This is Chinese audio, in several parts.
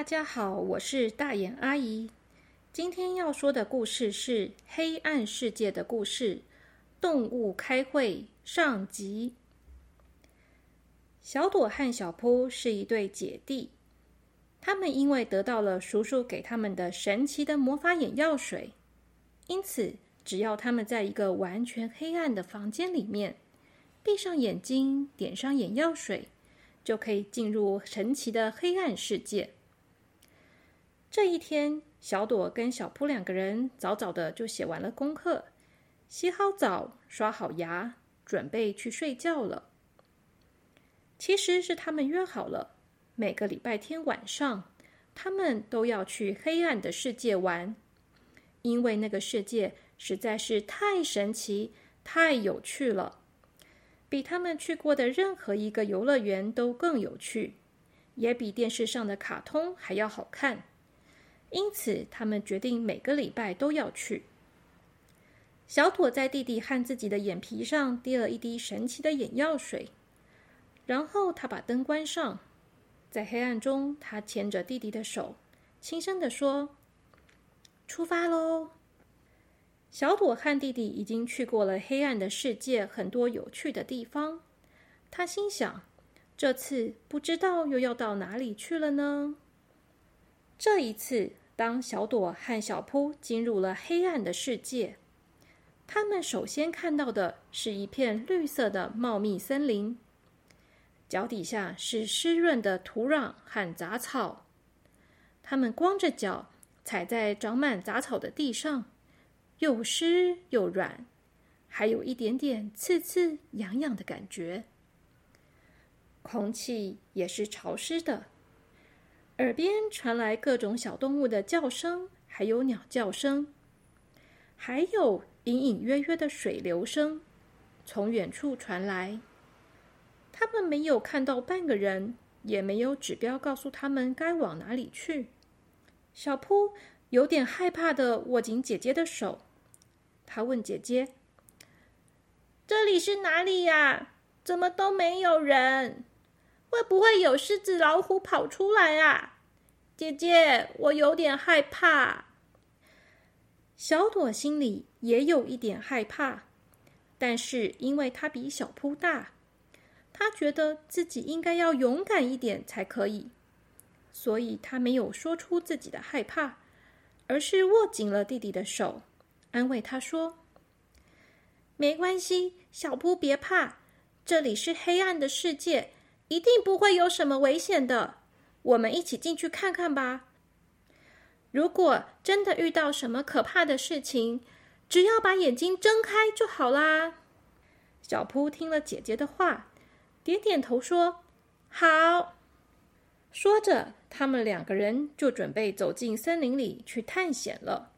大家好，我是大眼阿姨。今天要说的故事是《黑暗世界的故事》动物开会上集。小朵和小扑是一对姐弟，他们因为得到了叔叔给他们的神奇的魔法眼药水，因此只要他们在一个完全黑暗的房间里面，闭上眼睛，点上眼药水。就可以进入神奇的黑暗世界。这一天，小朵跟小扑两个人早早的就写完了功课，洗好澡，刷好牙，准备去睡觉了。其实是他们约好了，每个礼拜天晚上，他们都要去黑暗的世界玩，因为那个世界实在是太神奇、太有趣了。比他们去过的任何一个游乐园都更有趣，也比电视上的卡通还要好看。因此，他们决定每个礼拜都要去。小朵在弟弟和自己的眼皮上滴了一滴神奇的眼药水，然后他把灯关上，在黑暗中，他牵着弟弟的手，轻声地说：“出发喽！”小朵和弟弟已经去过了黑暗的世界，很多有趣的地方。他心想：这次不知道又要到哪里去了呢？这一次，当小朵和小扑进入了黑暗的世界，他们首先看到的是一片绿色的茂密森林，脚底下是湿润的土壤和杂草。他们光着脚踩在长满杂草的地上。又湿又软，还有一点点刺刺痒痒的感觉。空气也是潮湿的，耳边传来各种小动物的叫声，还有鸟叫声，还有隐隐约约的水流声从远处传来。他们没有看到半个人，也没有指标告诉他们该往哪里去。小扑有点害怕的握紧姐姐的手。他问姐姐：“这里是哪里呀？怎么都没有人？会不会有狮子、老虎跑出来啊？”姐姐，我有点害怕。小朵心里也有一点害怕，但是因为她比小扑大，她觉得自己应该要勇敢一点才可以，所以她没有说出自己的害怕，而是握紧了弟弟的手。安慰他说：“没关系，小扑别怕，这里是黑暗的世界，一定不会有什么危险的。我们一起进去看看吧。如果真的遇到什么可怕的事情，只要把眼睛睁开就好啦。”小扑听了姐姐的话，点点头说：“好。”说着，他们两个人就准备走进森林里去探险了。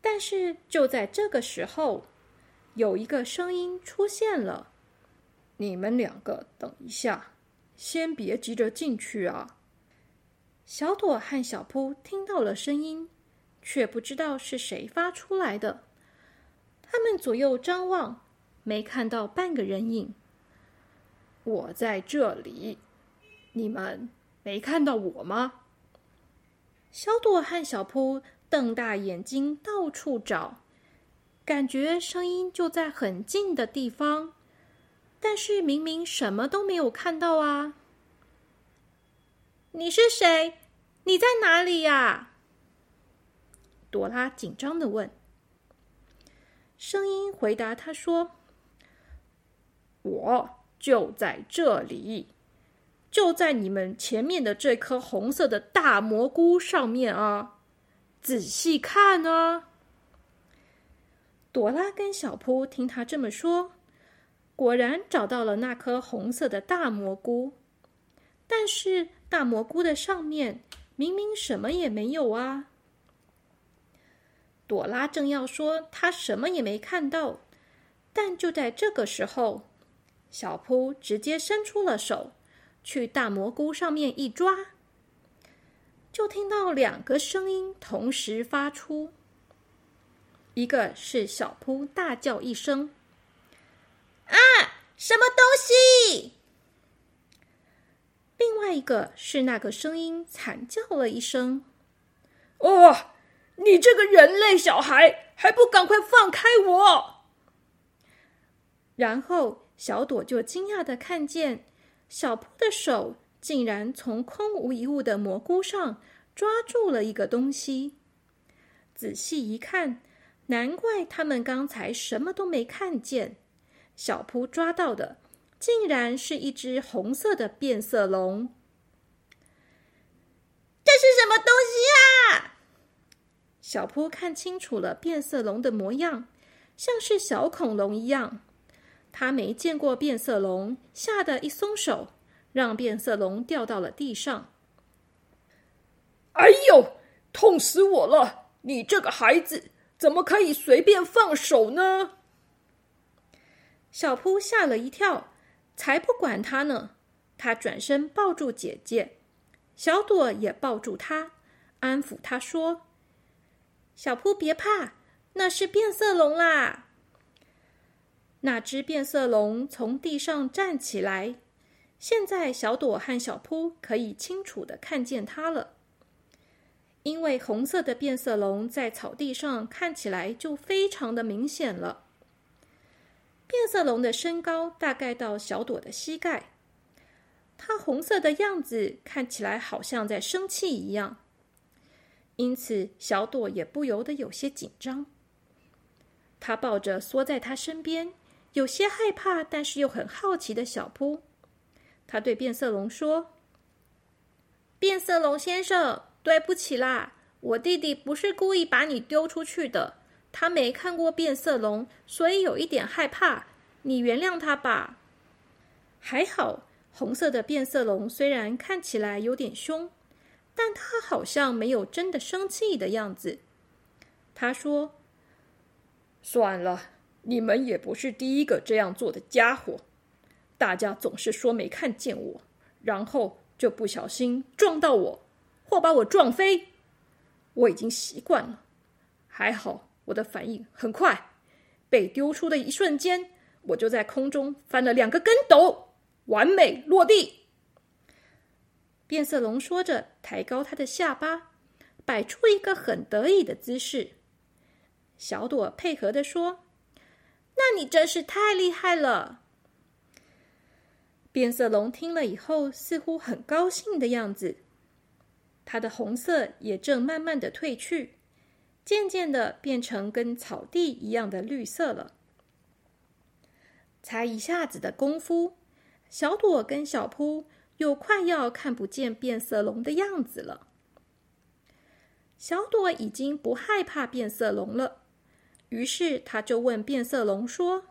但是就在这个时候，有一个声音出现了：“你们两个等一下，先别急着进去啊！”小朵和小扑听到了声音，却不知道是谁发出来的。他们左右张望，没看到半个人影。我在这里，你们没看到我吗？小朵和小扑。瞪大眼睛到处找，感觉声音就在很近的地方，但是明明什么都没有看到啊！你是谁？你在哪里呀？朵拉紧张的问。声音回答他说：“我就在这里，就在你们前面的这颗红色的大蘑菇上面啊！”仔细看啊，朵拉跟小扑听他这么说，果然找到了那颗红色的大蘑菇。但是大蘑菇的上面明明什么也没有啊！朵拉正要说她什么也没看到，但就在这个时候，小扑直接伸出了手，去大蘑菇上面一抓。就听到两个声音同时发出，一个是小扑大叫一声：“啊，什么东西！”另另外一个是那个声音惨叫了一声：“哦，你这个人类小孩，还不赶快放开我！”然后小朵就惊讶的看见小扑的手竟然从空无一物的蘑菇上抓住了一个东西。仔细一看，难怪他们刚才什么都没看见。小扑抓到的竟然是一只红色的变色龙。这是什么东西啊？小扑看清楚了变色龙的模样，像是小恐龙一样。他没见过变色龙，吓得一松手，让变色龙掉到了地上。哎呦，痛死我了！你这个孩子怎么可以随便放手呢？小扑吓了一跳，才不管他呢。他转身抱住姐姐，小朵也抱住他，安抚他说：“小扑别怕，那是变色龙啦。”那只变色龙从地上站起来，现在小朵和小扑可以清楚的看见它了。因为红色的变色龙在草地上看起来就非常的明显了。变色龙的身高大概到小朵的膝盖，它红色的样子看起来好像在生气一样，因此小朵也不由得有些紧张。他抱着缩在他身边。有些害怕，但是又很好奇的小扑，他对变色龙说：“变色龙先生，对不起啦，我弟弟不是故意把你丢出去的，他没看过变色龙，所以有一点害怕，你原谅他吧。”还好，红色的变色龙虽然看起来有点凶，但他好像没有真的生气的样子。他说：“算了。”你们也不是第一个这样做的家伙，大家总是说没看见我，然后就不小心撞到我，或把我撞飞。我已经习惯了，还好我的反应很快，被丢出的一瞬间，我就在空中翻了两个跟斗，完美落地。变色龙说着，抬高他的下巴，摆出一个很得意的姿势。小朵配合的说。那你真是太厉害了！变色龙听了以后，似乎很高兴的样子。它的红色也正慢慢的褪去，渐渐的变成跟草地一样的绿色了。才一下子的功夫，小朵跟小扑又快要看不见变色龙的样子了。小朵已经不害怕变色龙了。于是他就问变色龙说：“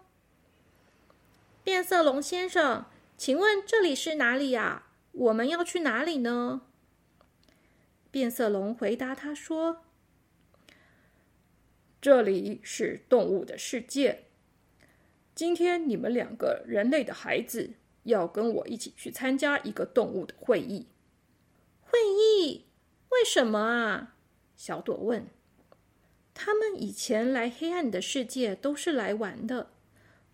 变色龙先生，请问这里是哪里呀？我们要去哪里呢？”变色龙回答他说：“这里是动物的世界。今天你们两个人类的孩子要跟我一起去参加一个动物的会议。会议？为什么啊？”小朵问。他们以前来黑暗的世界都是来玩的，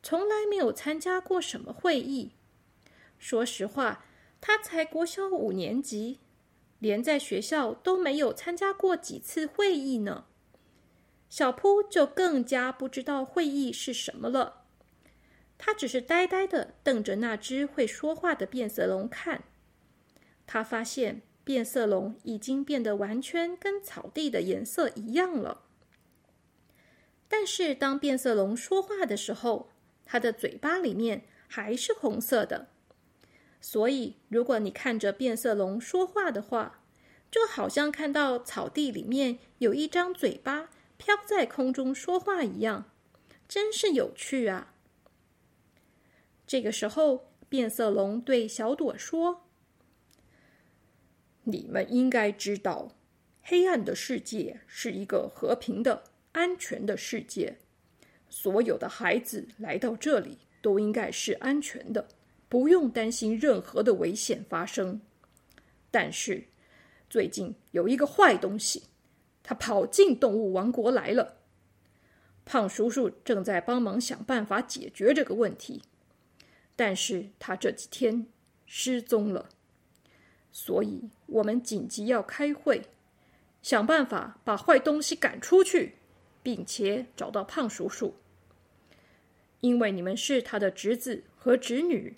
从来没有参加过什么会议。说实话，他才国小五年级，连在学校都没有参加过几次会议呢。小扑就更加不知道会议是什么了。他只是呆呆的瞪着那只会说话的变色龙看。他发现变色龙已经变得完全跟草地的颜色一样了。但是，当变色龙说话的时候，它的嘴巴里面还是红色的。所以，如果你看着变色龙说话的话，就好像看到草地里面有一张嘴巴飘在空中说话一样，真是有趣啊！这个时候，变色龙对小朵说：“你们应该知道，黑暗的世界是一个和平的。”安全的世界，所有的孩子来到这里都应该是安全的，不用担心任何的危险发生。但是，最近有一个坏东西，他跑进动物王国来了。胖叔叔正在帮忙想办法解决这个问题，但是他这几天失踪了。所以我们紧急要开会，想办法把坏东西赶出去，并且找到胖叔叔。因为你们是他的侄子和侄女，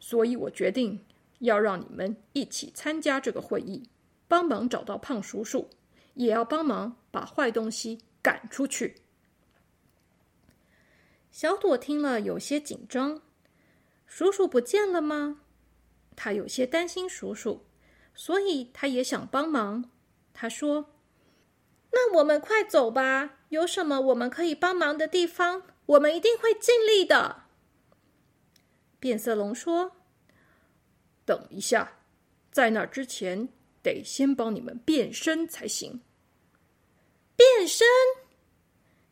所以我决定要让你们一起参加这个会议，帮忙找到胖叔叔，也要帮忙把坏东西赶出去。小朵听了有些紧张，叔叔不见了吗？他有些担心叔叔，所以他也想帮忙。他说：“那我们快走吧，有什么我们可以帮忙的地方？”我们一定会尽力的。变色龙说：“等一下，在那之前，得先帮你们变身才行。”变身？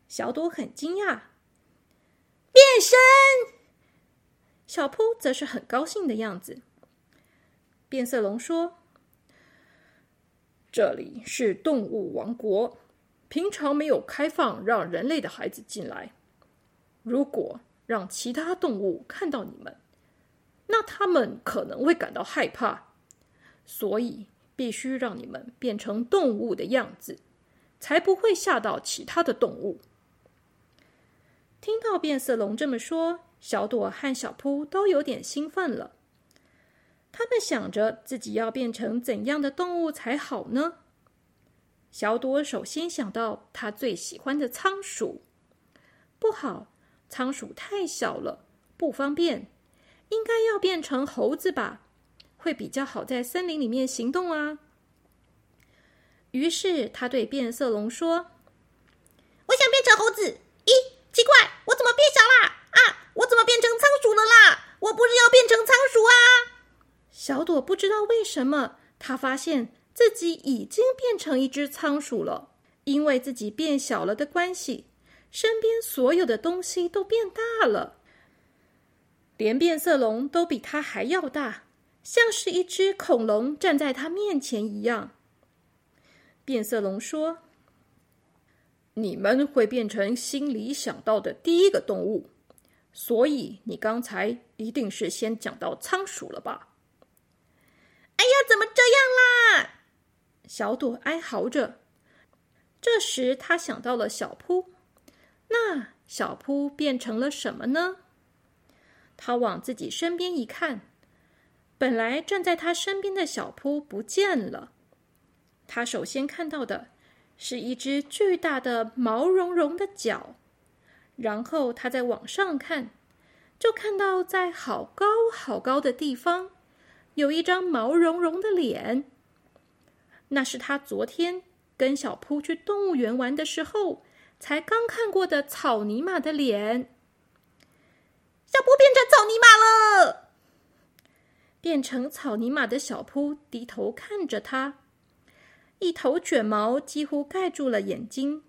小朵很惊讶。变身？小扑则是很高兴的样子。变色龙说：“这里是动物王国，平常没有开放让人类的孩子进来。”如果让其他动物看到你们，那他们可能会感到害怕，所以必须让你们变成动物的样子，才不会吓到其他的动物。听到变色龙这么说，小朵和小扑都有点兴奋了。他们想着自己要变成怎样的动物才好呢？小朵首先想到他最喜欢的仓鼠，不好。仓鼠太小了，不方便，应该要变成猴子吧，会比较好在森林里面行动啊。于是他对变色龙说：“我想变成猴子。咦，奇怪，我怎么变小啦？啊，我怎么变成仓鼠了啦？我不是要变成仓鼠啊！”小朵不知道为什么，他发现自己已经变成一只仓鼠了，因为自己变小了的关系。身边所有的东西都变大了，连变色龙都比它还要大，像是一只恐龙站在它面前一样。变色龙说：“你们会变成心里想到的第一个动物，所以你刚才一定是先讲到仓鼠了吧？”哎呀，怎么这样啦？小朵哀嚎着。这时，他想到了小扑。那小扑变成了什么呢？他往自己身边一看，本来站在他身边的小扑不见了。他首先看到的是一只巨大的毛茸茸的脚，然后他再往上看，就看到在好高好高的地方有一张毛茸茸的脸。那是他昨天跟小扑去动物园玩的时候。才刚看过的草泥马的脸，小扑变成草泥马了。变成草泥马的小扑低头看着他，一头卷毛几乎盖住了眼睛。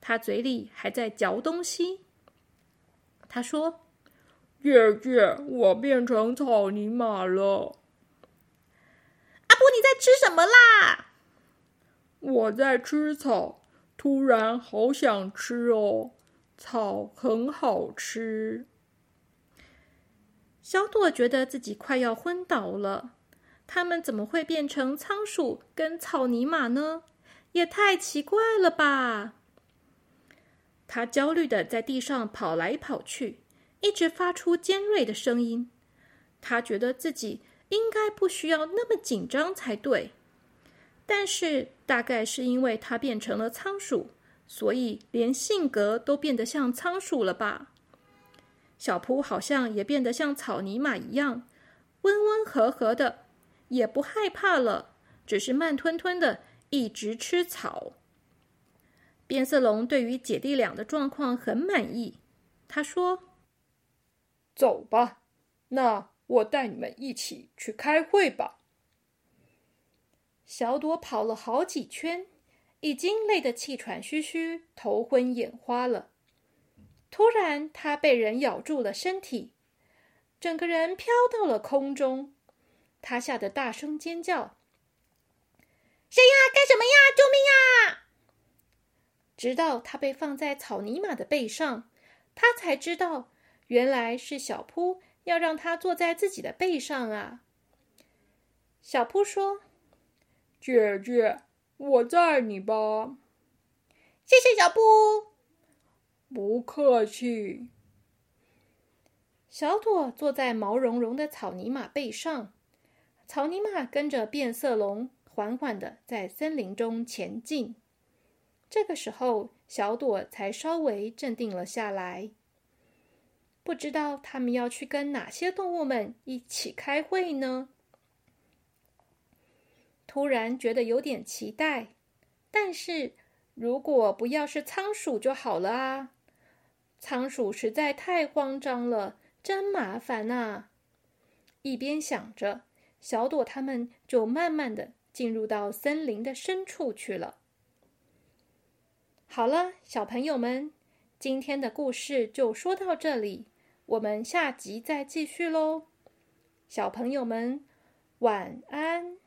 他嘴里还在嚼东西。他说：“姐姐，我变成草泥马了。”阿布，你在吃什么啦？我在吃草。突然好想吃哦，草很好吃。小朵觉得自己快要昏倒了。他们怎么会变成仓鼠跟草泥马呢？也太奇怪了吧！他焦虑的在地上跑来跑去，一直发出尖锐的声音。他觉得自己应该不需要那么紧张才对。但是，大概是因为它变成了仓鼠，所以连性格都变得像仓鼠了吧？小扑好像也变得像草泥马一样，温温和和的，也不害怕了，只是慢吞吞的一直吃草。变色龙对于姐弟俩的状况很满意，他说：“走吧，那我带你们一起去开会吧。”小朵跑了好几圈，已经累得气喘吁吁、头昏眼花了。突然，他被人咬住了身体，整个人飘到了空中。他吓得大声尖叫：“谁呀？干什么呀？救命啊！”直到他被放在草泥马的背上，他才知道，原来是小扑要让他坐在自己的背上啊。小扑说：“姐姐，我载你吧。”谢谢小扑。不客气。小朵坐在毛茸茸的草泥马背上，草泥马跟着变色龙缓缓的在森林中前进。这个时候，小朵才稍微镇定了下来。不知道他们要去跟哪些动物们一起开会呢？突然觉得有点期待，但是如果不要是仓鼠就好了啊！仓鼠实在太慌张了，真麻烦呐！一边想着，小朵他们就慢慢的进入到森林的深处去了。好了，小朋友们，今天的故事就说到这里，我们下集再继续喽。小朋友们，晚安。